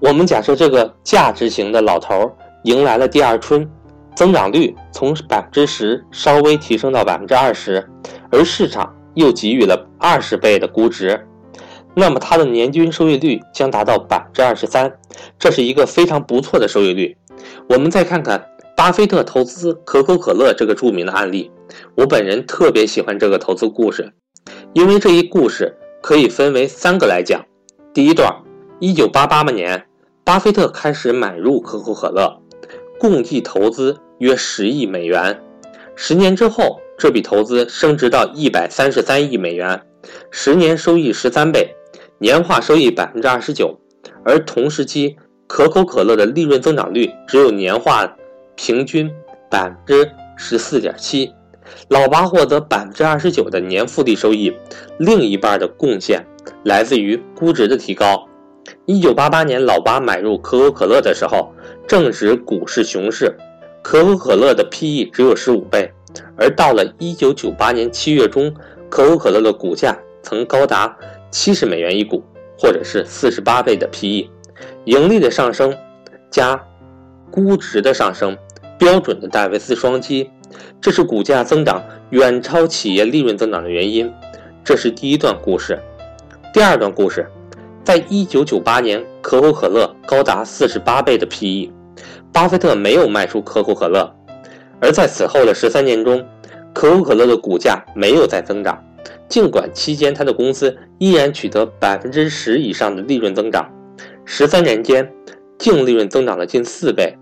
我们假设这个价值型的老头迎来了第二春，增长率从百分之十稍微提升到百分之二十，而市场又给予了二十倍的估值，那么它的年均收益率将达到百分之二十三，这是一个非常不错的收益率。我们再看看巴菲特投资可口可乐这个著名的案例，我本人特别喜欢这个投资故事，因为这一故事可以分为三个来讲。第一段，一九八八年，巴菲特开始买入可口可乐，共计投资约十亿美元。十年之后，这笔投资升值到一百三十三亿美元，十年收益十三倍，年化收益百分之二十九。而同时期，可口可乐的利润增长率只有年化平均百分之十四点七。老巴获得百分之二十九的年复利收益，另一半的贡献。来自于估值的提高。一九八八年，老巴买入可口可乐的时候，正值股市熊市，可口可乐的 P/E 只有十五倍。而到了一九九八年七月中，可口可乐的股价曾高达七十美元一股，或者是四十八倍的 P/E。盈利的上升加估值的上升，标准的戴维斯双击，这是股价增长远超企业利润增长的原因。这是第一段故事。第二段故事，在一九九八年，可口可乐高达四十八倍的 PE，巴菲特没有卖出可口可乐，而在此后的十三年中，可口可乐的股价没有再增长，尽管期间他的公司依然取得百分之十以上的利润增长，十三年间净利润增长了近四倍。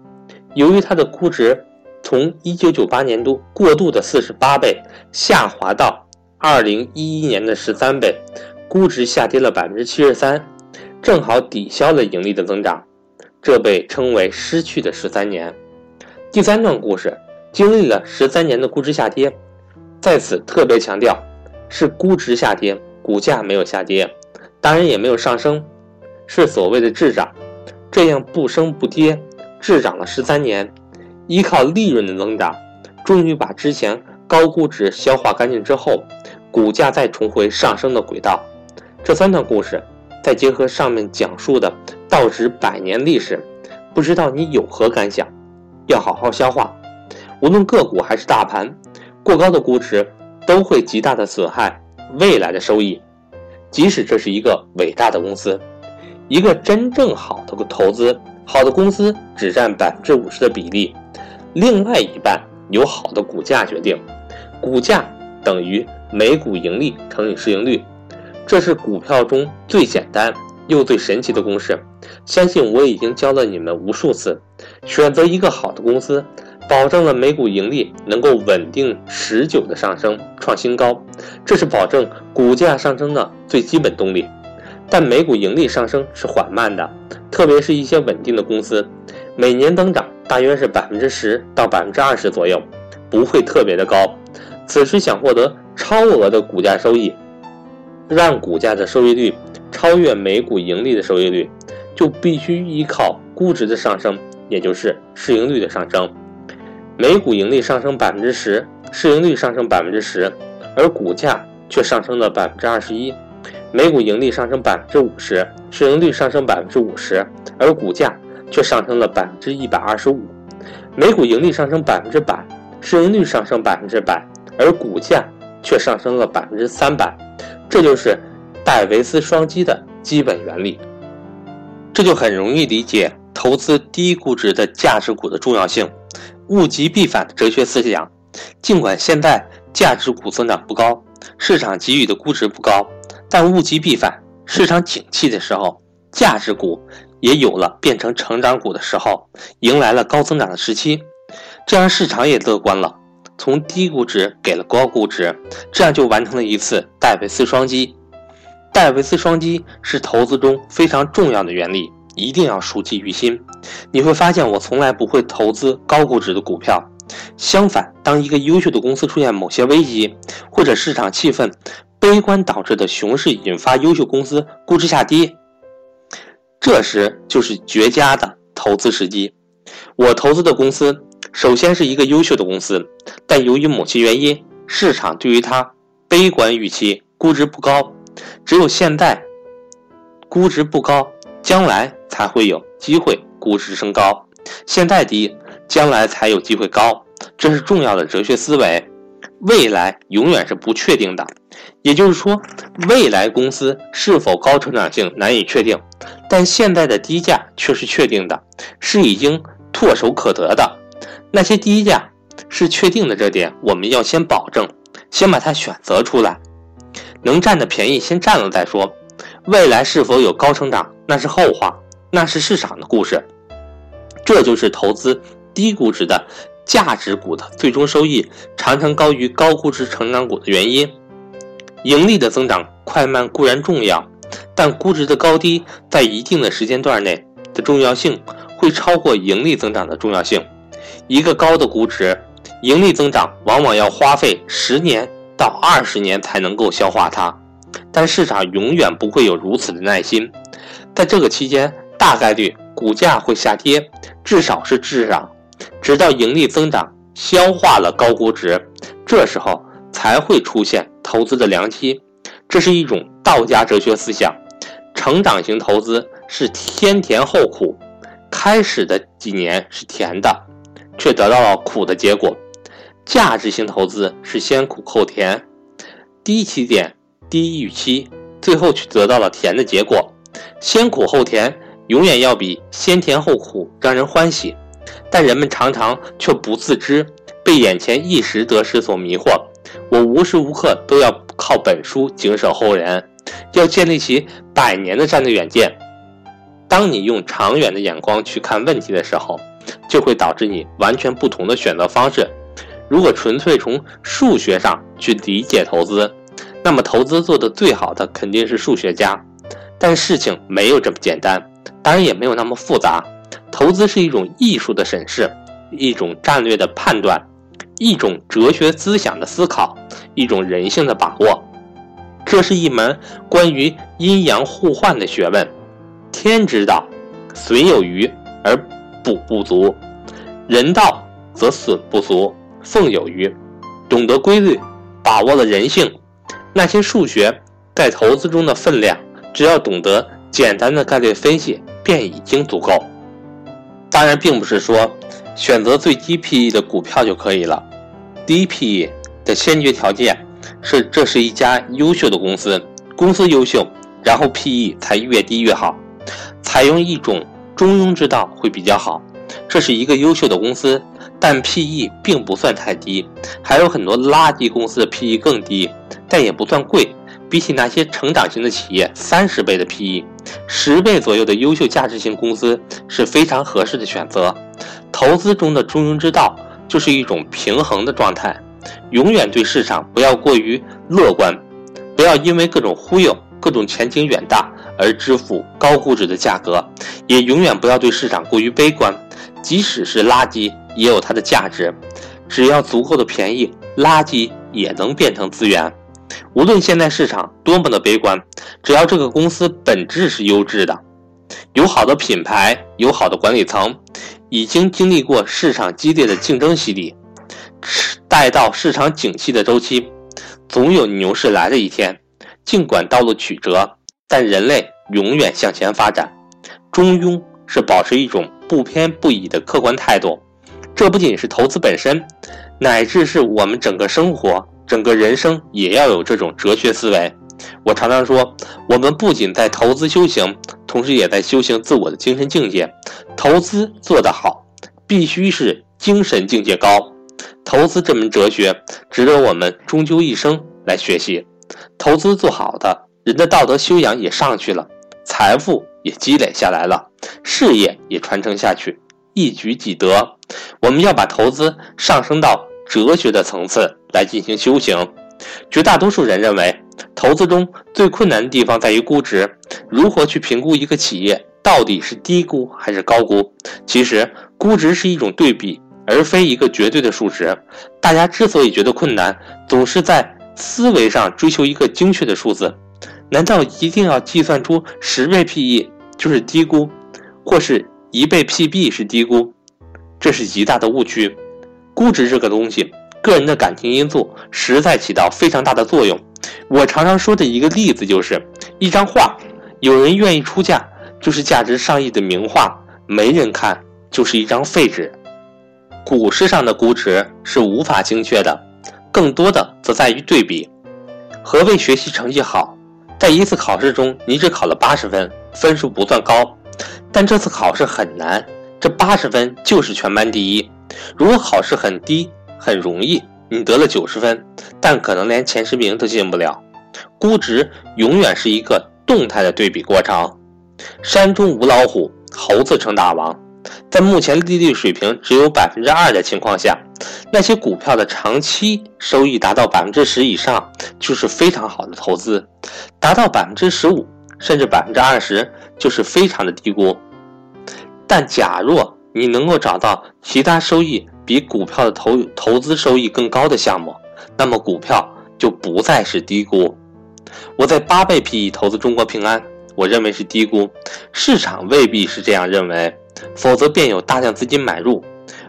由于它的估值从一九九八年度过度的四十八倍下滑到二零一一年的十三倍。估值下跌了百分之七十三，正好抵消了盈利的增长，这被称为失去的十三年。第三段故事经历了十三年的估值下跌，在此特别强调，是估值下跌，股价没有下跌，当然也没有上升，是所谓的滞涨。这样不升不跌，滞涨了十三年，依靠利润的增长，终于把之前高估值消化干净之后，股价再重回上升的轨道。这三段故事，再结合上面讲述的道指百年历史，不知道你有何感想？要好好消化。无论个股还是大盘，过高的估值都会极大的损害未来的收益。即使这是一个伟大的公司，一个真正好的投资，好的公司只占百分之五十的比例，另外一半由好的股价决定。股价等于每股盈利乘以市盈率。这是股票中最简单又最神奇的公式，相信我已经教了你们无数次。选择一个好的公司，保证了每股盈利能够稳定持久的上升，创新高，这是保证股价上升的最基本动力。但每股盈利上升是缓慢的，特别是一些稳定的公司，每年增长大约是百分之十到百分之二十左右，不会特别的高。此时想获得超额的股价收益。让股价的收益率超越每股盈利的收益率，就必须依靠估值的上升，也就是市盈率的上升。每股盈利上升百分之十，市盈率上升百分之十，而股价却上升了百分之二十一。每股盈利上升百分之五十，市盈率上升百分之五十，而股价却上升了百分之一百二十五。每股盈利上升百分之百，市盈率上升百分之百，而股价却上升了百分之三百。这就是戴维斯双击的基本原理，这就很容易理解投资低估值的价值股的重要性。物极必反的哲学思想，尽管现在价值股增长不高，市场给予的估值不高，但物极必反，市场景气的时候，价值股也有了变成成长股的时候，迎来了高增长的时期，这样市场也乐观了。从低估值给了高估值，这样就完成了一次戴维斯双击。戴维斯双击是投资中非常重要的原理，一定要熟记于心。你会发现，我从来不会投资高估值的股票。相反，当一个优秀的公司出现某些危机，或者市场气氛悲观导致的熊市引发优秀公司估值下跌，这时就是绝佳的投资时机。我投资的公司。首先是一个优秀的公司，但由于某些原因，市场对于它悲观预期，估值不高。只有现在估值不高，将来才会有机会估值升高，现在低，将来才有机会高，这是重要的哲学思维。未来永远是不确定的，也就是说，未来公司是否高成长性难以确定，但现在的低价却是确定的，是已经唾手可得的。那些低价是确定的，这点我们要先保证，先把它选择出来，能占的便宜先占了再说。未来是否有高成长，那是后话，那是市场的故事。这就是投资低估值的。价值股的最终收益常常高于高估值成长股的原因，盈利的增长快慢固然重要，但估值的高低在一定的时间段内的重要性会超过盈利增长的重要性。一个高的估值，盈利增长往往要花费十年到二十年才能够消化它，但市场永远不会有如此的耐心，在这个期间，大概率股价会下跌，至少是至少。直到盈利增长消化了高估值，这时候才会出现投资的良机。这是一种道家哲学思想。成长型投资是先甜后苦，开始的几年是甜的，却得到了苦的结果。价值型投资是先苦后甜，低起点低预期，最后却得到了甜的结果。先苦后甜，永远要比先甜后苦让人欢喜。但人们常常却不自知，被眼前一时得失所迷惑。我无时无刻都要靠本书警醒后人，要建立起百年的战略远见。当你用长远的眼光去看问题的时候，就会导致你完全不同的选择方式。如果纯粹从数学上去理解投资，那么投资做得最好的肯定是数学家。但事情没有这么简单，当然也没有那么复杂。投资是一种艺术的审视，一种战略的判断，一种哲学思想的思考，一种人性的把握。这是一门关于阴阳互换的学问。天之道，损有余而补不足；人道则损不足，奉有余。懂得规律，把握了人性，那些数学在投资中的分量，只要懂得简单的概率分析，便已经足够。当然，并不是说选择最低 PE 的股票就可以了。低 PE 的先决条件是这是一家优秀的公司，公司优秀，然后 PE 才越低越好。采用一种中庸之道会比较好。这是一个优秀的公司，但 PE 并不算太低，还有很多垃圾公司的 PE 更低，但也不算贵。比起那些成长型的企业，三十倍的 PE，十倍左右的优秀价值型公司是非常合适的选择。投资中的中庸之道就是一种平衡的状态，永远对市场不要过于乐观，不要因为各种忽悠、各种前景远大而支付高估值的价格，也永远不要对市场过于悲观，即使是垃圾也有它的价值，只要足够的便宜，垃圾也能变成资源。无论现在市场多么的悲观，只要这个公司本质是优质的，有好的品牌，有好的管理层，已经经历过市场激烈的竞争洗礼，待到市场景气的周期，总有牛市来的一天。尽管道路曲折，但人类永远向前发展。中庸是保持一种不偏不倚的客观态度，这不仅是投资本身，乃至是我们整个生活。整个人生也要有这种哲学思维。我常常说，我们不仅在投资修行，同时也在修行自我的精神境界。投资做得好，必须是精神境界高。投资这门哲学，值得我们终究一生来学习。投资做好的人的道德修养也上去了，财富也积累下来了，事业也传承下去，一举几得。我们要把投资上升到哲学的层次。来进行修行。绝大多数人认为，投资中最困难的地方在于估值。如何去评估一个企业到底是低估还是高估？其实，估值是一种对比，而非一个绝对的数值。大家之所以觉得困难，总是在思维上追求一个精确的数字。难道一定要计算出十倍 PE 就是低估，或是一倍 PB 是低估？这是极大的误区。估值这个东西。个人的感情因素实在起到非常大的作用。我常常说的一个例子就是，一张画，有人愿意出价，就是价值上亿的名画，没人看就是一张废纸。股市上的估值是无法精确的，更多的则在于对比。何谓学习成绩好？在一次考试中，你只考了八十分，分数不算高，但这次考试很难，这八十分就是全班第一。如果考试很低，很容易，你得了九十分，但可能连前十名都进不了。估值永远是一个动态的对比过程。山中无老虎，猴子称大王。在目前利率水平只有百分之二的情况下，那些股票的长期收益达到百分之十以上，就是非常好的投资；达到百分之十五甚至百分之二十，就是非常的低估。但假若你能够找到其他收益比股票的投投资收益更高的项目，那么股票就不再是低估。我在八倍 PE 投资中国平安，我认为是低估，市场未必是这样认为。否则便有大量资金买入，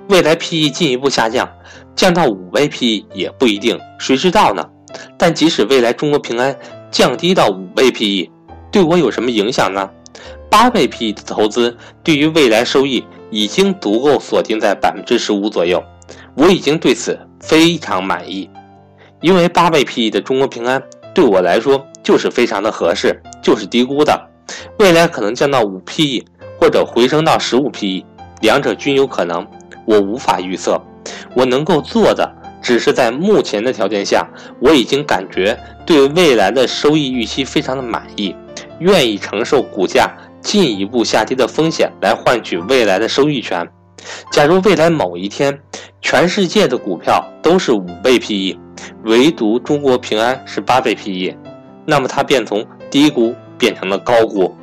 未来 PE 进一步下降，降到五倍 PE 也不一定，谁知道呢？但即使未来中国平安降低到五倍 PE，对我有什么影响呢？八倍 PE 的投资对于未来收益已经足够锁定在百分之十五左右，我已经对此非常满意，因为八倍 PE 的中国平安对我来说就是非常的合适，就是低估的，未来可能降到五 PE。或者回升到十五 PE，两者均有可能，我无法预测。我能够做的，只是在目前的条件下，我已经感觉对未来的收益预期非常的满意，愿意承受股价进一步下跌的风险来换取未来的收益权。假如未来某一天，全世界的股票都是五倍 PE，唯独中国平安是八倍 PE，那么它便从低估变成了高估。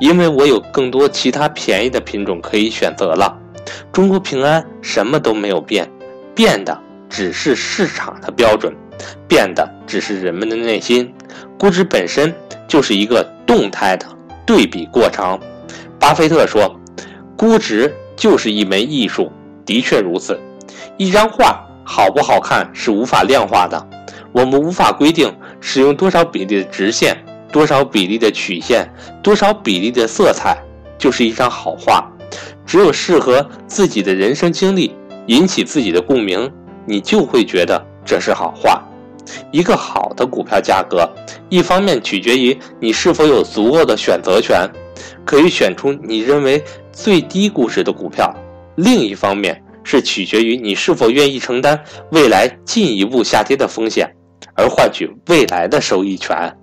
因为我有更多其他便宜的品种可以选择了，中国平安什么都没有变，变的只是市场的标准，变的只是人们的内心。估值本身就是一个动态的对比过程。巴菲特说，估值就是一门艺术，的确如此。一张画好不好看是无法量化的，我们无法规定使用多少比例的直线。多少比例的曲线，多少比例的色彩，就是一张好画。只有适合自己的人生经历，引起自己的共鸣，你就会觉得这是好画。一个好的股票价格，一方面取决于你是否有足够的选择权，可以选出你认为最低估值的股票；另一方面是取决于你是否愿意承担未来进一步下跌的风险，而换取未来的收益权。